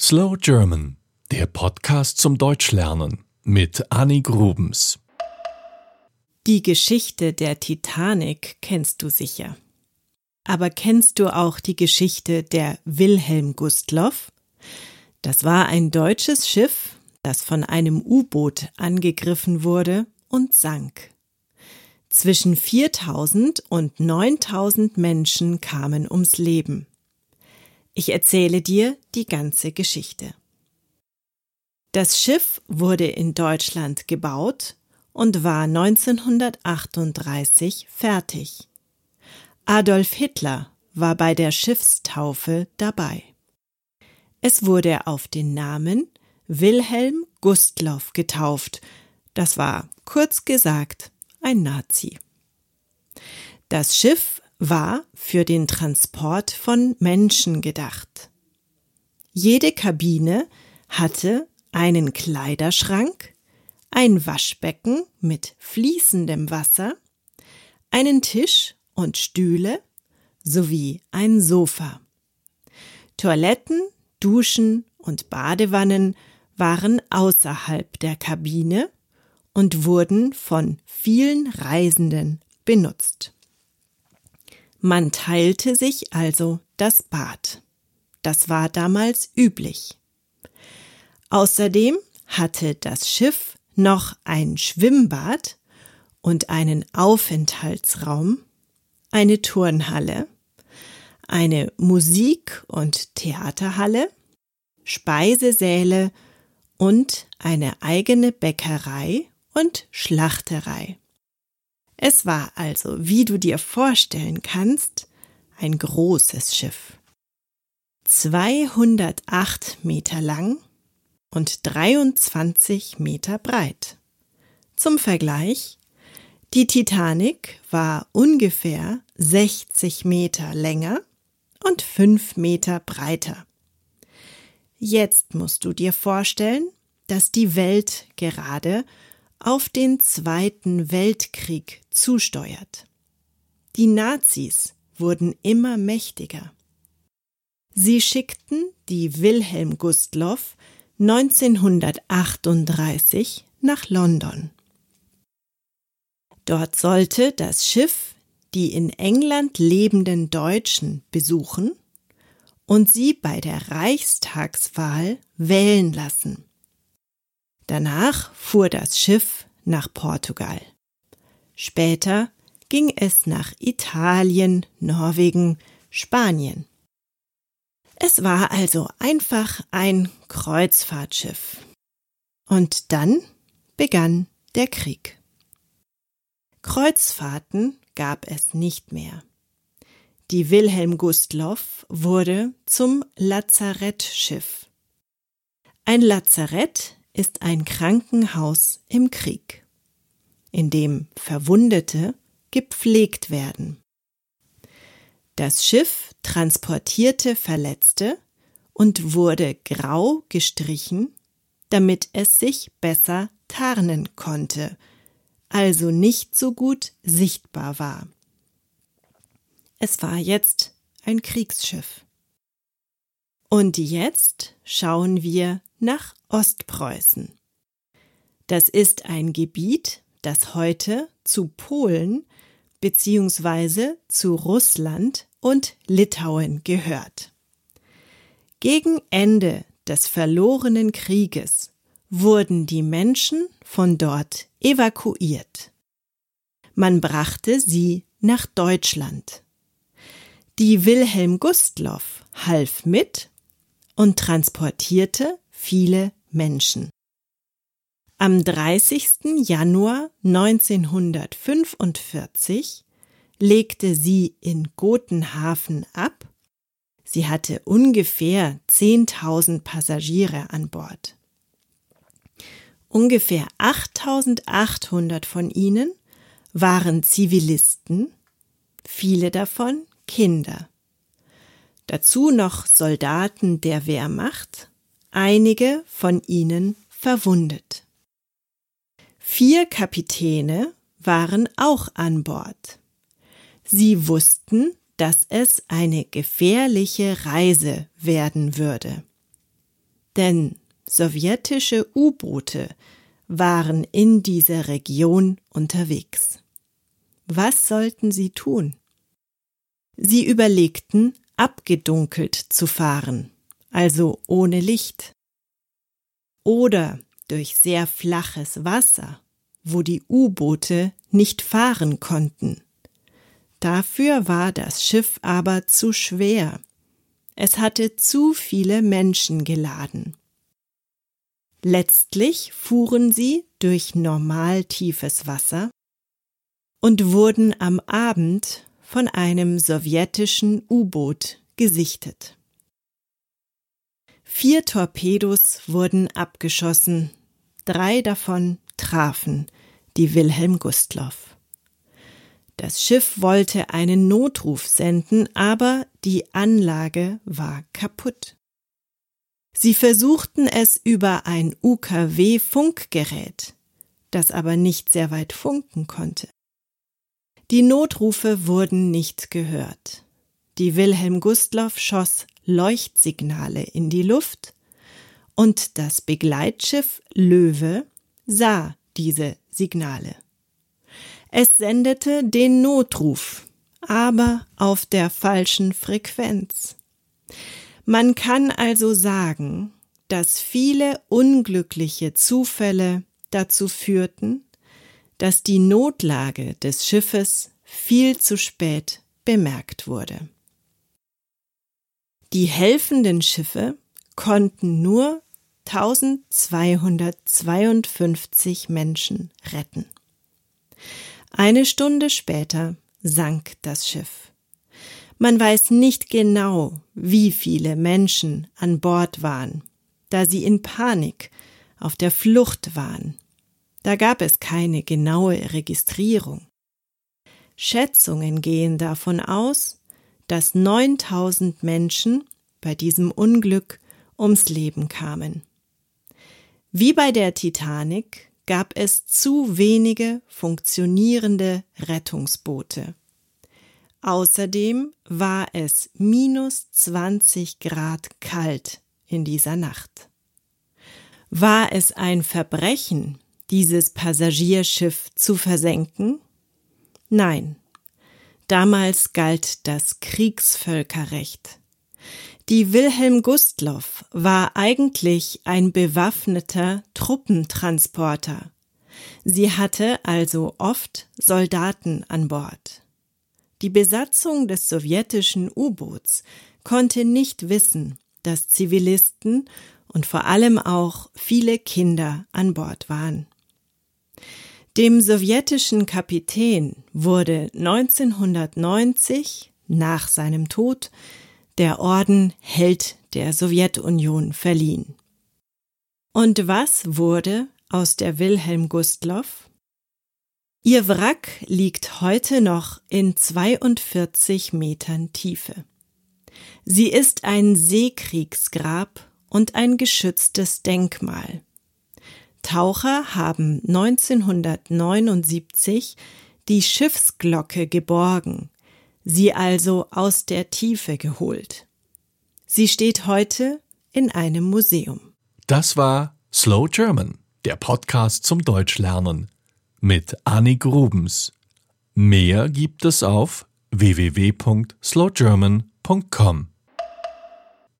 Slow German, der Podcast zum Deutschlernen mit Annie Grubens. Die Geschichte der Titanic kennst du sicher. Aber kennst du auch die Geschichte der Wilhelm Gustloff? Das war ein deutsches Schiff, das von einem U-Boot angegriffen wurde und sank. Zwischen 4000 und 9000 Menschen kamen ums Leben. Ich erzähle dir die ganze Geschichte. Das Schiff wurde in Deutschland gebaut und war 1938 fertig. Adolf Hitler war bei der Schiffstaufe dabei. Es wurde auf den Namen Wilhelm Gustloff getauft. Das war, kurz gesagt, ein Nazi. Das Schiff war für den Transport von Menschen gedacht. Jede Kabine hatte einen Kleiderschrank, ein Waschbecken mit fließendem Wasser, einen Tisch und Stühle sowie ein Sofa. Toiletten, Duschen und Badewannen waren außerhalb der Kabine und wurden von vielen Reisenden benutzt. Man teilte sich also das Bad. Das war damals üblich. Außerdem hatte das Schiff noch ein Schwimmbad und einen Aufenthaltsraum, eine Turnhalle, eine Musik- und Theaterhalle, Speisesäle und eine eigene Bäckerei und Schlachterei. Es war also, wie du dir vorstellen kannst, ein großes Schiff. 208 Meter lang und 23 Meter breit. Zum Vergleich, die Titanic war ungefähr 60 Meter länger und 5 Meter breiter. Jetzt musst du dir vorstellen, dass die Welt gerade auf den Zweiten Weltkrieg zusteuert. Die Nazis wurden immer mächtiger. Sie schickten die Wilhelm Gustloff 1938 nach London. Dort sollte das Schiff die in England lebenden Deutschen besuchen und sie bei der Reichstagswahl wählen lassen. Danach fuhr das Schiff nach Portugal. Später ging es nach Italien, Norwegen, Spanien. Es war also einfach ein Kreuzfahrtschiff. Und dann begann der Krieg. Kreuzfahrten gab es nicht mehr. Die Wilhelm Gustloff wurde zum Lazarettschiff. Ein Lazarett ist ein Krankenhaus im Krieg, in dem Verwundete gepflegt werden. Das Schiff transportierte Verletzte und wurde grau gestrichen, damit es sich besser tarnen konnte, also nicht so gut sichtbar war. Es war jetzt ein Kriegsschiff. Und jetzt schauen wir nach Ostpreußen. Das ist ein Gebiet, das heute zu Polen bzw. zu Russland und Litauen gehört. Gegen Ende des verlorenen Krieges wurden die Menschen von dort evakuiert. Man brachte sie nach Deutschland. Die Wilhelm Gustloff half mit und transportierte viele Menschen. Am 30. Januar 1945 legte sie in Gotenhafen ab. Sie hatte ungefähr 10.000 Passagiere an Bord. Ungefähr 8.800 von ihnen waren Zivilisten, viele davon Kinder. Dazu noch Soldaten der Wehrmacht einige von ihnen verwundet. Vier Kapitäne waren auch an Bord. Sie wussten, dass es eine gefährliche Reise werden würde. denn sowjetische U-Boote waren in dieser Region unterwegs. Was sollten sie tun? Sie überlegten, abgedunkelt zu fahren, also ohne Licht. Oder durch sehr flaches Wasser, wo die U-Boote nicht fahren konnten. Dafür war das Schiff aber zu schwer. Es hatte zu viele Menschen geladen. Letztlich fuhren sie durch normal tiefes Wasser und wurden am Abend von einem sowjetischen U-Boot gesichtet. Vier Torpedos wurden abgeschossen, drei davon trafen die Wilhelm Gustloff. Das Schiff wollte einen Notruf senden, aber die Anlage war kaputt. Sie versuchten es über ein UKW-Funkgerät, das aber nicht sehr weit funken konnte. Die Notrufe wurden nicht gehört. Die Wilhelm Gustloff schoss Leuchtsignale in die Luft und das Begleitschiff Löwe sah diese Signale. Es sendete den Notruf, aber auf der falschen Frequenz. Man kann also sagen, dass viele unglückliche Zufälle dazu führten, dass die Notlage des Schiffes viel zu spät bemerkt wurde. Die helfenden Schiffe konnten nur 1252 Menschen retten. Eine Stunde später sank das Schiff. Man weiß nicht genau, wie viele Menschen an Bord waren, da sie in Panik auf der Flucht waren. Da gab es keine genaue Registrierung. Schätzungen gehen davon aus, dass 9000 Menschen bei diesem Unglück ums Leben kamen. Wie bei der Titanic gab es zu wenige funktionierende Rettungsboote. Außerdem war es minus 20 Grad kalt in dieser Nacht. War es ein Verbrechen, dieses Passagierschiff zu versenken? Nein. Damals galt das Kriegsvölkerrecht. Die Wilhelm Gustloff war eigentlich ein bewaffneter Truppentransporter. Sie hatte also oft Soldaten an Bord. Die Besatzung des sowjetischen U-Boots konnte nicht wissen, dass Zivilisten und vor allem auch viele Kinder an Bord waren. Dem sowjetischen Kapitän wurde 1990 nach seinem Tod der Orden Held der Sowjetunion verliehen. Und was wurde aus der Wilhelm Gustloff? Ihr Wrack liegt heute noch in 42 Metern Tiefe. Sie ist ein Seekriegsgrab und ein geschütztes Denkmal. Taucher haben 1979 die Schiffsglocke geborgen, sie also aus der Tiefe geholt. Sie steht heute in einem Museum. Das war Slow German, der Podcast zum Deutschlernen mit Annik Rubens. Mehr gibt es auf www.slowgerman.com.